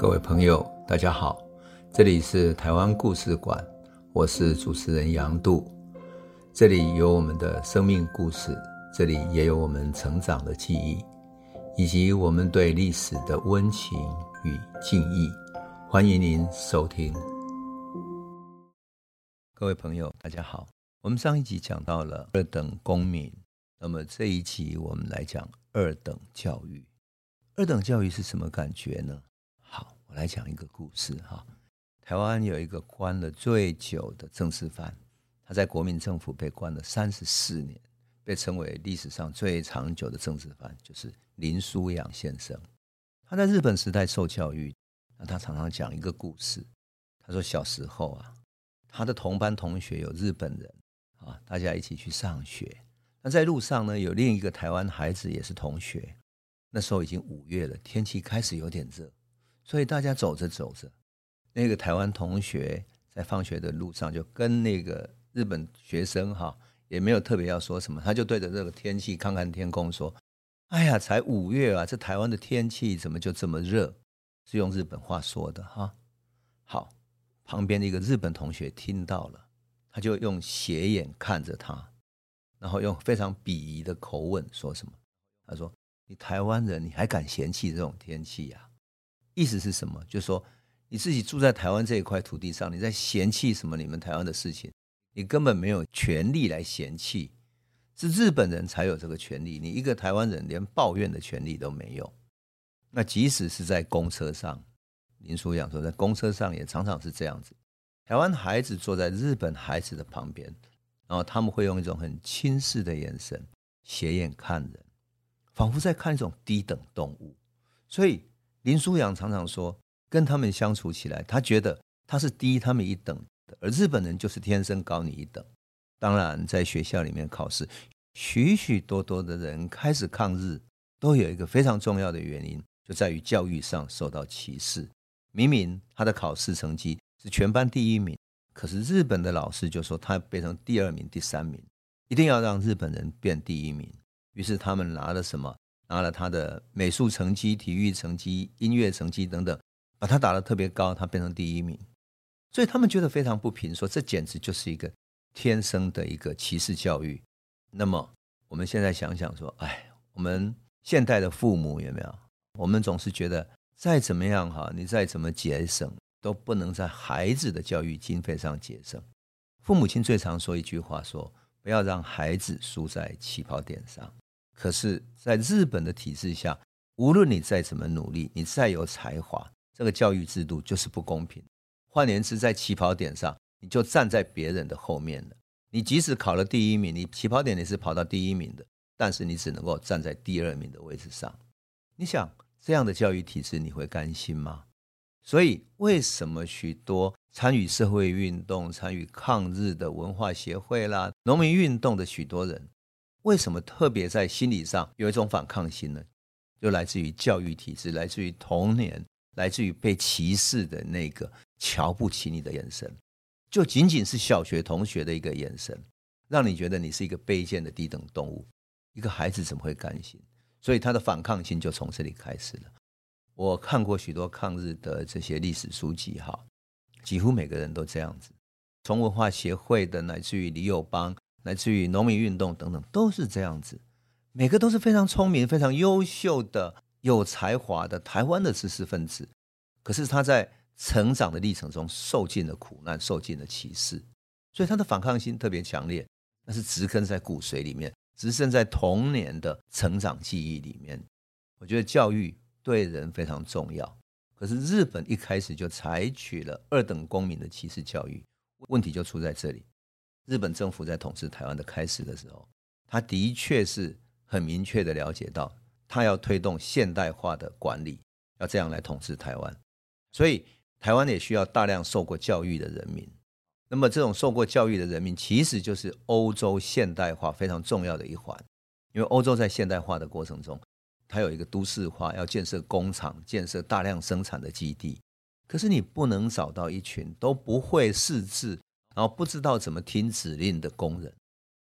各位朋友，大家好，这里是台湾故事馆，我是主持人杨度，这里有我们的生命故事，这里也有我们成长的记忆，以及我们对历史的温情与敬意。欢迎您收听。各位朋友，大家好，我们上一集讲到了二等公民，那么这一集我们来讲二等教育。二等教育是什么感觉呢？我来讲一个故事哈。台湾有一个关了最久的政治犯，他在国民政府被关了三十四年，被称为历史上最长久的政治犯，就是林书阳先生。他在日本时代受教育，那他常常讲一个故事。他说小时候啊，他的同班同学有日本人啊，大家一起去上学。那在路上呢，有另一个台湾孩子也是同学。那时候已经五月了，天气开始有点热，所以大家走着走着，那个台湾同学在放学的路上就跟那个日本学生哈，也没有特别要说什么，他就对着这个天气看看天空说：“哎呀，才五月啊，这台湾的天气怎么就这么热？”是用日本话说的哈。好，旁边的一个日本同学听到了，他就用斜眼看着他，然后用非常鄙夷的口吻说什么？他说。你台湾人，你还敢嫌弃这种天气呀？意思是什么？就是说你自己住在台湾这一块土地上，你在嫌弃什么？你们台湾的事情，你根本没有权利来嫌弃，是日本人才有这个权利。你一个台湾人连抱怨的权利都没有。那即使是在公车上，林书阳说，在公车上也常常是这样子。台湾孩子坐在日本孩子的旁边，然后他们会用一种很轻视的眼神斜眼看人。仿佛在看一种低等动物，所以林书阳常常说，跟他们相处起来，他觉得他是低他们一等的，而日本人就是天生高你一等。当然，在学校里面考试，许许多多的人开始抗日，都有一个非常重要的原因，就在于教育上受到歧视。明明他的考试成绩是全班第一名，可是日本的老师就说他变成第二名、第三名，一定要让日本人变第一名。于是他们拿了什么？拿了他的美术成绩、体育成绩、音乐成绩等等，把他打得特别高，他变成第一名。所以他们觉得非常不平，说这简直就是一个天生的一个歧视教育。那么我们现在想想说，哎，我们现代的父母有没有？我们总是觉得再怎么样哈，你再怎么节省，都不能在孩子的教育经费上节省。父母亲最常说一句话说，不要让孩子输在起跑点上。可是，在日本的体制下，无论你再怎么努力，你再有才华，这个教育制度就是不公平。换言之，在起跑点上，你就站在别人的后面了。你即使考了第一名，你起跑点你是跑到第一名的，但是你只能够站在第二名的位置上。你想这样的教育体制，你会甘心吗？所以，为什么许多参与社会运动、参与抗日的文化协会啦、农民运动的许多人？为什么特别在心理上有一种反抗心呢？就来自于教育体制，来自于童年，来自于被歧视的那个瞧不起你的眼神，就仅仅是小学同学的一个眼神，让你觉得你是一个卑贱的低等动物。一个孩子怎么会甘心？所以他的反抗心就从这里开始了。我看过许多抗日的这些历史书籍，哈，几乎每个人都这样子，从文化协会的，乃至于李友邦。来自于农民运动等等，都是这样子，每个都是非常聪明、非常优秀的、有才华的台湾的知识分子。可是他在成长的历程中受尽了苦难，受尽了歧视，所以他的反抗心特别强烈，那是植根在骨髓里面，植根在童年的成长记忆里面。我觉得教育对人非常重要，可是日本一开始就采取了二等公民的歧视教育，问题就出在这里。日本政府在统治台湾的开始的时候，他的确是很明确的了解到，他要推动现代化的管理，要这样来统治台湾，所以台湾也需要大量受过教育的人民。那么这种受过教育的人民，其实就是欧洲现代化非常重要的一环，因为欧洲在现代化的过程中，它有一个都市化，要建设工厂，建设大量生产的基地。可是你不能找到一群都不会识字。然后不知道怎么听指令的工人，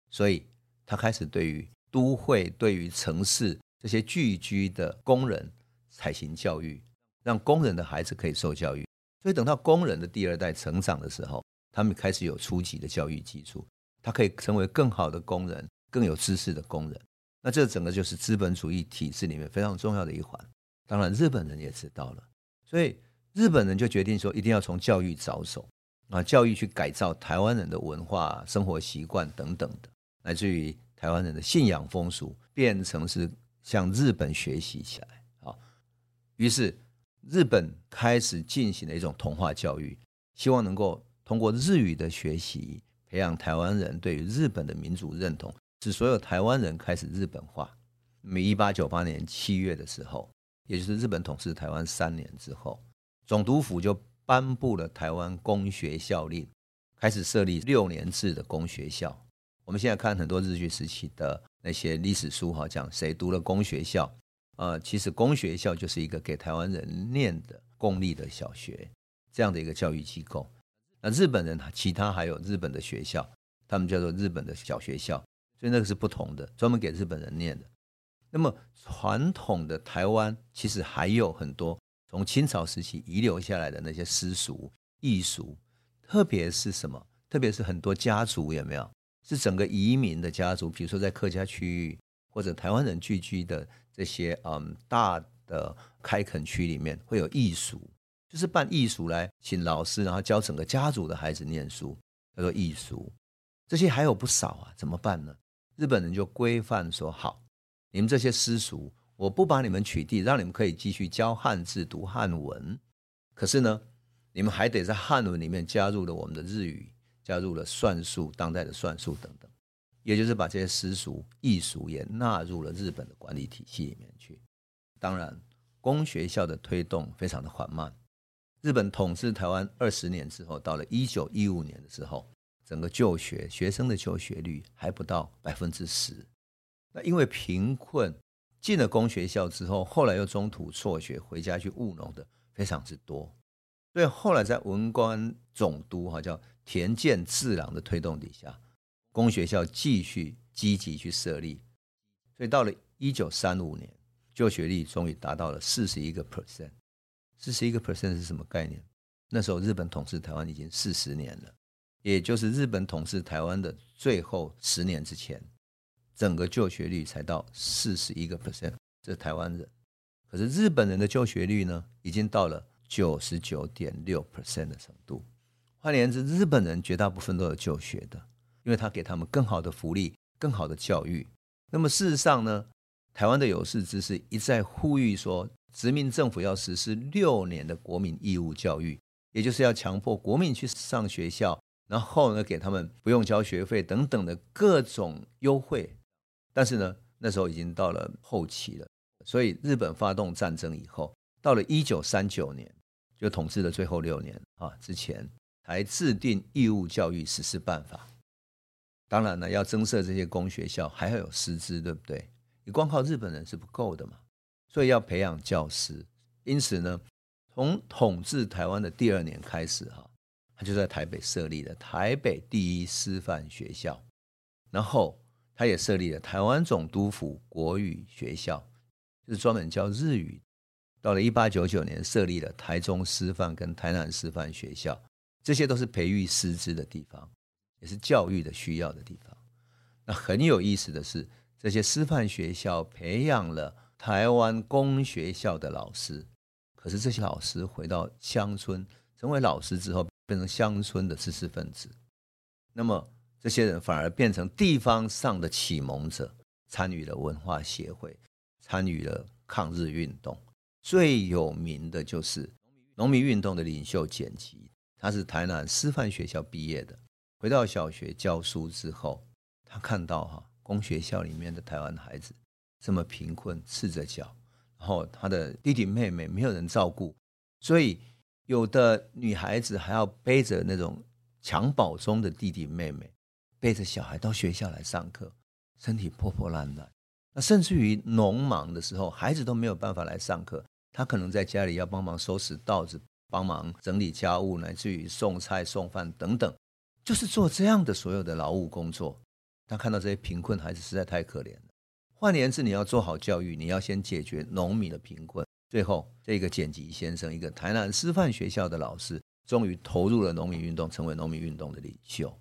所以他开始对于都会、对于城市这些聚居的工人采行教育，让工人的孩子可以受教育。所以等到工人的第二代成长的时候，他们开始有初级的教育基础，他可以成为更好的工人，更有知识的工人。那这整个就是资本主义体制里面非常重要的一环。当然，日本人也知道了，所以日本人就决定说，一定要从教育着手啊，教育去改造台湾人的文化、生活习惯等等的，乃至于台湾人的信仰风俗，变成是向日本学习起来啊。于是，日本开始进行了一种同化教育，希望能够通过日语的学习，培养台湾人对于日本的民族认同。使所有台湾人开始日本化。那么，一八九八年七月的时候，也就是日本统治台湾三年之后，总督府就颁布了台湾公学校令，开始设立六年制的公学校。我们现在看很多日据时期的那些历史书，哈，讲谁读了公学校，呃，其实公学校就是一个给台湾人念的公立的小学这样的一个教育机构。那日本人其他还有日本的学校，他们叫做日本的小学校。所以那个是不同的，专门给日本人念的。那么传统的台湾其实还有很多从清朝时期遗留下来的那些私塾、异塾，特别是什么？特别是很多家族有没有？是整个移民的家族，比如说在客家区域或者台湾人聚居的这些嗯大的开垦区里面会有异塾，就是办异塾来请老师，然后教整个家族的孩子念书，叫做异塾。这些还有不少啊，怎么办呢？日本人就规范说：“好，你们这些私塾，我不把你们取缔，让你们可以继续教汉字、读汉文。可是呢，你们还得在汉文里面加入了我们的日语，加入了算术、当代的算术等等，也就是把这些私塾、艺塾也纳入了日本的管理体系里面去。当然，公学校的推动非常的缓慢。日本统治台湾二十年之后，到了一九一五年的时候。”整个就学学生的就学率还不到百分之十，那因为贫困进了公学校之后，后来又中途辍学回家去务农的非常之多，所以后来在文官总督哈叫田健次郎的推动底下，公学校继续积极去设立，所以到了一九三五年，就学率终于达到了四十一个 percent，四十一个 percent 是什么概念？那时候日本统治台湾已经四十年了。也就是日本统治台湾的最后十年之前，整个就学率才到四十一个 percent，这是台湾人。可是日本人的就学率呢，已经到了九十九点六 percent 的程度。换言之，日本人绝大部分都有就学的，因为他给他们更好的福利、更好的教育。那么事实上呢，台湾的有识之士一再呼吁说，殖民政府要实施六年的国民义务教育，也就是要强迫国民去上学校。然后呢，给他们不用交学费等等的各种优惠，但是呢，那时候已经到了后期了，所以日本发动战争以后，到了一九三九年，就统治的最后六年啊之前，才制定义务教育实施办法。当然呢，要增设这些公学校，还要有师资，对不对？你光靠日本人是不够的嘛，所以要培养教师。因此呢，从统治台湾的第二年开始，哈。他就在台北设立了台北第一师范学校，然后他也设立了台湾总督府国语学校，就是专门教日语。到了一八九九年，设立了台中师范跟台南师范学校，这些都是培育师资的地方，也是教育的需要的地方。那很有意思的是，这些师范学校培养了台湾公学校的老师，可是这些老师回到乡村成为老师之后，变成乡村的知识分子，那么这些人反而变成地方上的启蒙者，参与了文化协会，参与了抗日运动。最有名的就是农民运动的领袖简吉，他是台南师范学校毕业的，回到小学教书之后，他看到哈公学校里面的台湾孩子这么贫困，赤着脚，然后他的弟弟妹妹没有人照顾，所以。有的女孩子还要背着那种襁褓中的弟弟妹妹，背着小孩到学校来上课，身体破破烂烂。那甚至于农忙的时候，孩子都没有办法来上课，他可能在家里要帮忙收拾稻子，帮忙整理家务，乃至于送菜送饭等等，就是做这样的所有的劳务工作。他看到这些贫困孩子实在太可怜了。换言之，你要做好教育，你要先解决农民的贫困。最后，这个剪辑先生，一个台南师范学校的老师，终于投入了农民运动，成为农民运动的领袖。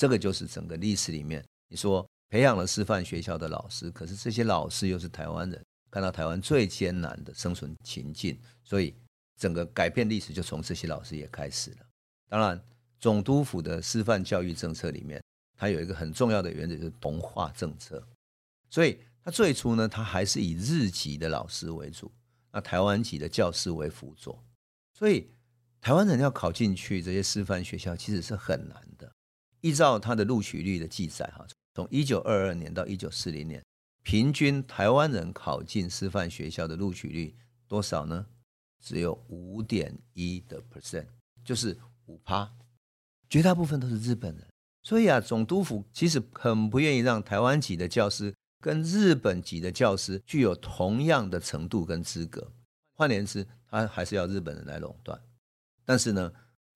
这个就是整个历史里面，你说培养了师范学校的老师，可是这些老师又是台湾人，看到台湾最艰难的生存情境，所以整个改变历史就从这些老师也开始了。当然，总督府的师范教育政策里面，它有一个很重要的原则，就是同化政策。所以，它最初呢，它还是以日籍的老师为主。那台湾籍的教师为辅佐，所以台湾人要考进去这些师范学校，其实是很难的。依照他的录取率的记载，哈，从一九二二年到一九四零年，平均台湾人考进师范学校的录取率多少呢？只有五点一的 percent，就是五趴，绝大部分都是日本人。所以啊，总督府其实很不愿意让台湾籍的教师。跟日本籍的教师具有同样的程度跟资格，换言之，他还是要日本人来垄断。但是呢，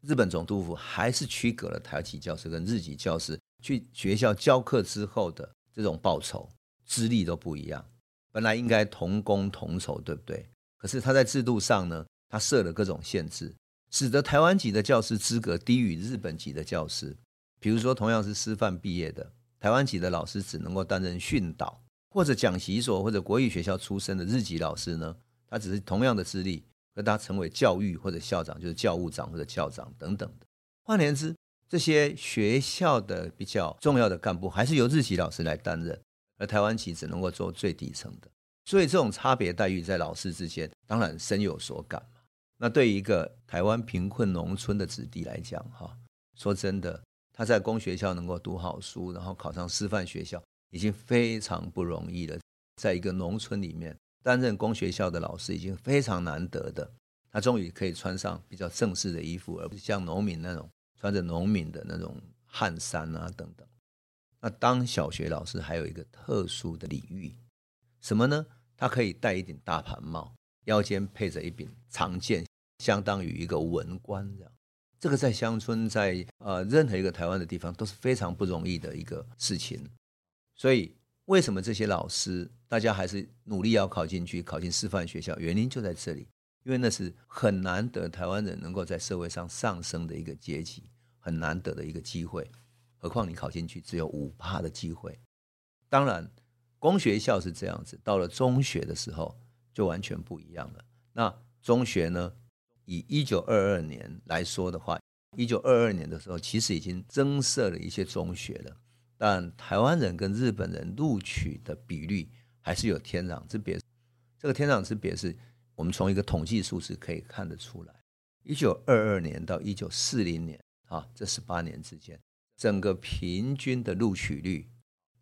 日本总督府还是区隔了台籍教师跟日籍教师去学校教课之后的这种报酬、资历都不一样。本来应该同工同酬，对不对？可是他在制度上呢，他设了各种限制，使得台湾籍的教师资格低于日本籍的教师。比如说，同样是师范毕业的。台湾籍的老师只能够担任训导或者讲习所或者国语学校出身的日籍老师呢，他只是同样的资历，和他成为教育或者校长，就是教务长或者校长等等的。换言之，这些学校的比较重要的干部还是由日籍老师来担任，而台湾籍只能够做最底层的。所以这种差别待遇在老师之间，当然深有所感嘛。那对于一个台湾贫困农村的子弟来讲，哈，说真的。他在公学校能够读好书，然后考上师范学校，已经非常不容易了。在一个农村里面担任公学校的老师，已经非常难得的。他终于可以穿上比较正式的衣服，而不是像农民那种穿着农民的那种汗衫啊等等。那当小学老师还有一个特殊的礼遇，什么呢？他可以戴一顶大盘帽，腰间配着一柄长剑，相当于一个文官这样。这个在乡村，在呃任何一个台湾的地方都是非常不容易的一个事情，所以为什么这些老师大家还是努力要考进去，考进师范学校？原因就在这里，因为那是很难得台湾人能够在社会上上升的一个阶级，很难得的一个机会。何况你考进去只有五趴的机会。当然，公学校是这样子，到了中学的时候就完全不一样了。那中学呢？以一九二二年来说的话，一九二二年的时候，其实已经增设了一些中学了，但台湾人跟日本人录取的比率还是有天壤之别。这个天壤之别是我们从一个统计数字可以看得出来。一九二二年到一九四零年啊，这十八年之间，整个平均的录取率，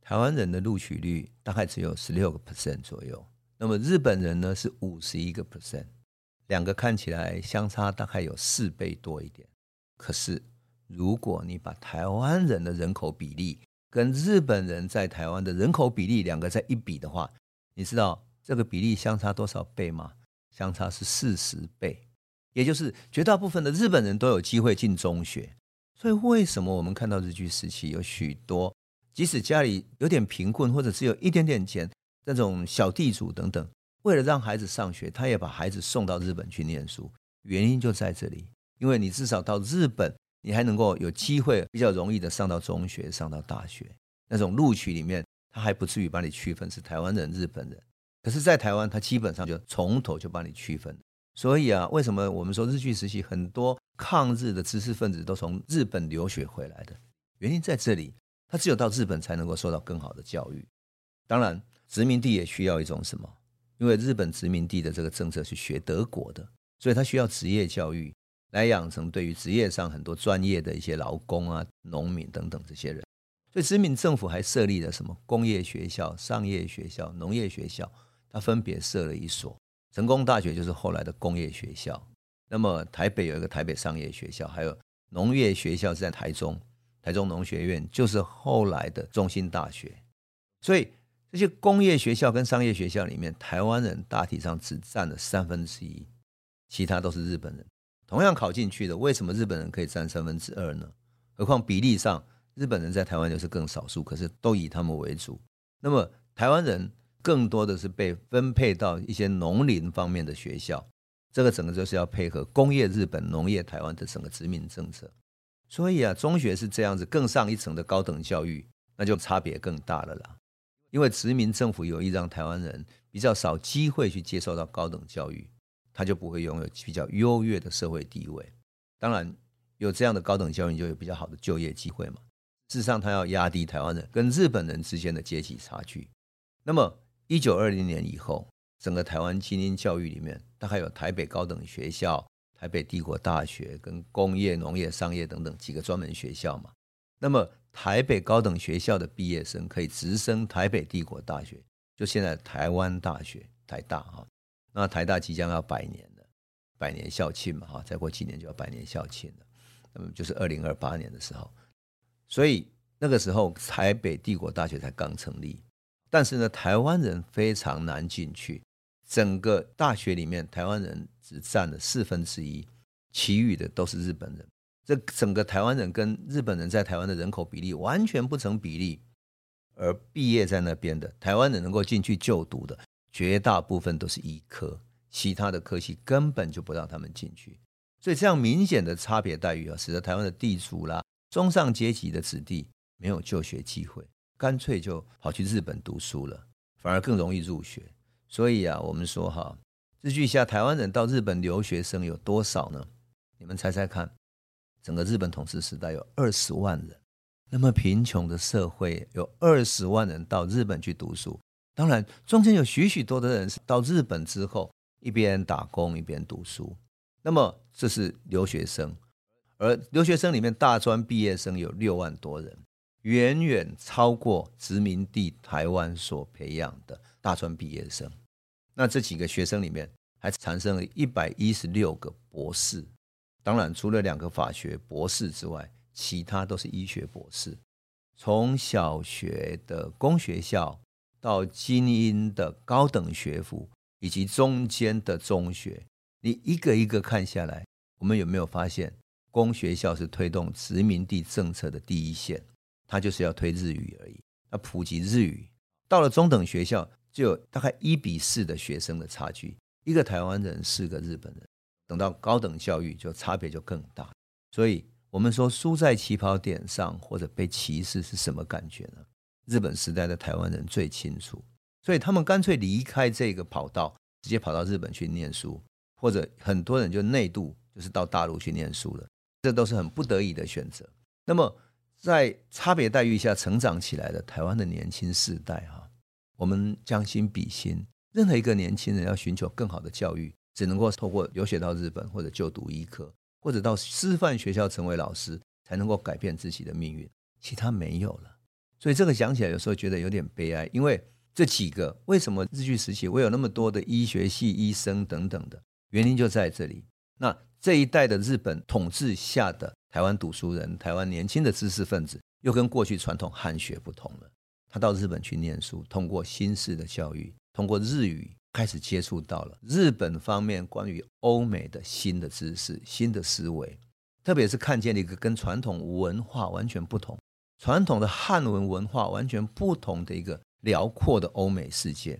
台湾人的录取率大概只有十六个 percent 左右，那么日本人呢是五十一个 percent。两个看起来相差大概有四倍多一点，可是如果你把台湾人的人口比例跟日本人在台湾的人口比例两个在一比的话，你知道这个比例相差多少倍吗？相差是四十倍，也就是绝大部分的日本人都有机会进中学。所以为什么我们看到日据时期有许多即使家里有点贫困或者只有一点点钱那种小地主等等，为了让孩子上学，他也把孩子送到日本去念书。原因就在这里，因为你至少到日本，你还能够有机会比较容易的上到中学、上到大学。那种录取里面，他还不至于把你区分是台湾人、日本人。可是，在台湾，他基本上就从头就把你区分。所以啊，为什么我们说日据时期很多抗日的知识分子都从日本留学回来的？原因在这里，他只有到日本才能够受到更好的教育。当然，殖民地也需要一种什么？因为日本殖民地的这个政策是学德国的，所以他需要职业教育来养成对于职业上很多专业的一些劳工啊、农民等等这些人。所以殖民政府还设立了什么工业学校、商业学校、农业学校，他分别设了一所。成功大学就是后来的工业学校。那么台北有一个台北商业学校，还有农业学校是在台中，台中农学院就是后来的中心大学。所以。这些工业学校跟商业学校里面，台湾人大体上只占了三分之一，其他都是日本人。同样考进去的，为什么日本人可以占三分之二呢？何况比例上，日本人在台湾就是更少数，可是都以他们为主。那么台湾人更多的是被分配到一些农林方面的学校。这个整个就是要配合工业日本、农业台湾的整个殖民政策。所以啊，中学是这样子，更上一层的高等教育，那就差别更大了啦。因为殖民政府有意让台湾人比较少机会去接受到高等教育，他就不会拥有比较优越的社会地位。当然，有这样的高等教育，就有比较好的就业机会嘛。事实上，他要压低台湾人跟日本人之间的阶级差距。那么，一九二零年以后，整个台湾精英教育里面，大概有台北高等学校、台北帝国大学跟工业、农业、商业等等几个专门学校嘛。那么，台北高等学校的毕业生可以直升台北帝国大学，就现在台湾大学台大哈。那台大即将要百年了，百年校庆嘛哈，再过几年就要百年校庆了。那么就是二零二八年的时候，所以那个时候台北帝国大学才刚成立，但是呢，台湾人非常难进去。整个大学里面，台湾人只占了四分之一，其余的都是日本人。这整个台湾人跟日本人在台湾的人口比例完全不成比例，而毕业在那边的台湾人能够进去就读的绝大部分都是医科，其他的科系根本就不让他们进去。所以这样明显的差别待遇啊，使得台湾的地主啦、中上阶级的子弟没有就学机会，干脆就跑去日本读书了，反而更容易入学。所以啊，我们说哈，日据下台湾人到日本留学生有多少呢？你们猜猜看。整个日本统治时代有二十万人，那么贫穷的社会有二十万人到日本去读书，当然中间有许许多多的人是到日本之后一边打工一边读书，那么这是留学生，而留学生里面大专毕业生有六万多人，远远超过殖民地台湾所培养的大专毕业生。那这几个学生里面还产生了一百一十六个博士。当然，除了两个法学博士之外，其他都是医学博士。从小学的公学校到精英的高等学府，以及中间的中学，你一个一个看下来，我们有没有发现，公学校是推动殖民地政策的第一线？它就是要推日语而已，要普及日语。到了中等学校，就有大概一比四的学生的差距，一个台湾人，四个日本人。等到高等教育，就差别就更大。所以，我们说输在起跑点上或者被歧视是什么感觉呢？日本时代的台湾人最清楚，所以他们干脆离开这个跑道，直接跑到日本去念书，或者很多人就内渡，就是到大陆去念书了。这都是很不得已的选择。那么，在差别待遇下成长起来的台湾的年轻世代，哈，我们将心比心，任何一个年轻人要寻求更好的教育。只能够透过留学到日本，或者就读医科，或者到师范学校成为老师，才能够改变自己的命运。其他没有了，所以这个讲起来有时候觉得有点悲哀。因为这几个为什么日据时期会有那么多的医学系医生等等的原因就在这里。那这一代的日本统治下的台湾读书人，台湾年轻的知识分子，又跟过去传统汉学不同了。他到日本去念书，通过新式的教育，通过日语。开始接触到了日本方面关于欧美的新的知识、新的思维，特别是看见了一个跟传统文化完全不同、传统的汉文文化完全不同的一个辽阔的欧美世界。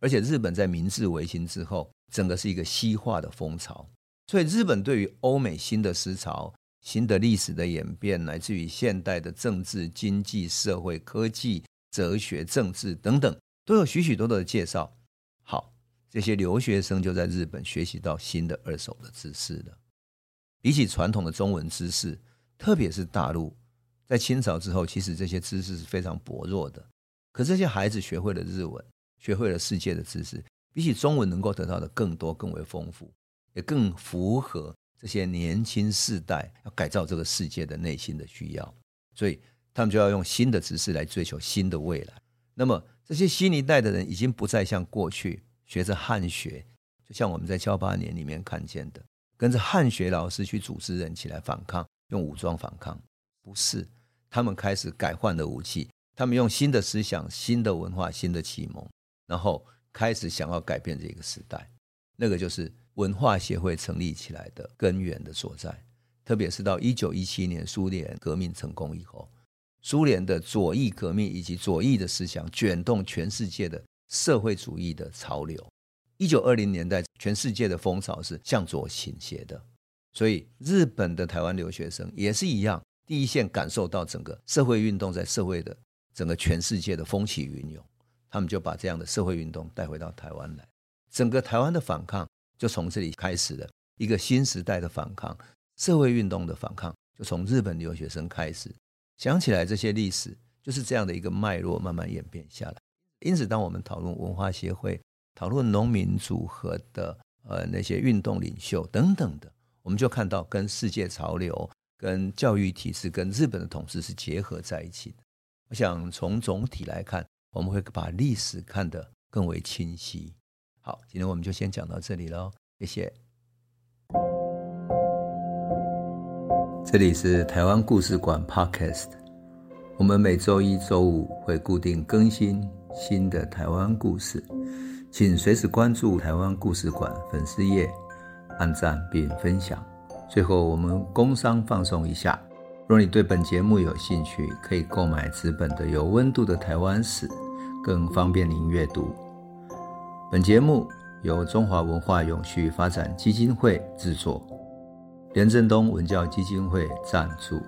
而且日本在明治维新之后，整个是一个西化的风潮，所以日本对于欧美新的思潮、新的历史的演变，乃至于现代的政治、经济、社会、科技、哲学、政治等等，都有许许多多的介绍。好。这些留学生就在日本学习到新的二手的知识了。比起传统的中文知识，特别是大陆，在清朝之后，其实这些知识是非常薄弱的。可这些孩子学会了日文，学会了世界的知识，比起中文能够得到的更多、更为丰富，也更符合这些年轻世代要改造这个世界的内心的需要。所以他们就要用新的知识来追求新的未来。那么这些新一代的人已经不再像过去。学着汉学，就像我们在噍吧哖里面看见的，跟着汉学老师去组织人起来反抗，用武装反抗，不是，他们开始改换了武器，他们用新的思想、新的文化、新的启蒙，然后开始想要改变这个时代。那个就是文化协会成立起来的根源的所在。特别是到一九一七年苏联革命成功以后，苏联的左翼革命以及左翼的思想卷动全世界的。社会主义的潮流。一九二零年代，全世界的风潮是向左倾斜的，所以日本的台湾留学生也是一样，第一线感受到整个社会运动在社会的整个全世界的风起云涌，他们就把这样的社会运动带回到台湾来，整个台湾的反抗就从这里开始了，一个新时代的反抗，社会运动的反抗就从日本留学生开始。想起来这些历史，就是这样的一个脉络慢慢演变下来。因此，当我们讨论文化协会，讨论农民组合的呃那些运动领袖等等的，我们就看到跟世界潮流、跟教育体制、跟日本的统治是结合在一起的。我想从总体来看，我们会把历史看得更为清晰。好，今天我们就先讲到这里喽，谢谢。这里是台湾故事馆 Podcast，我们每周一、周五会固定更新新的台湾故事。请随时关注台湾故事馆粉丝页，按赞并分享。最后，我们工商放松一下：若你对本节目有兴趣，可以购买纸本的《有温度的台湾史》，更方便您阅读。本节目由中华文化永续发展基金会制作，连振东文教基金会赞助。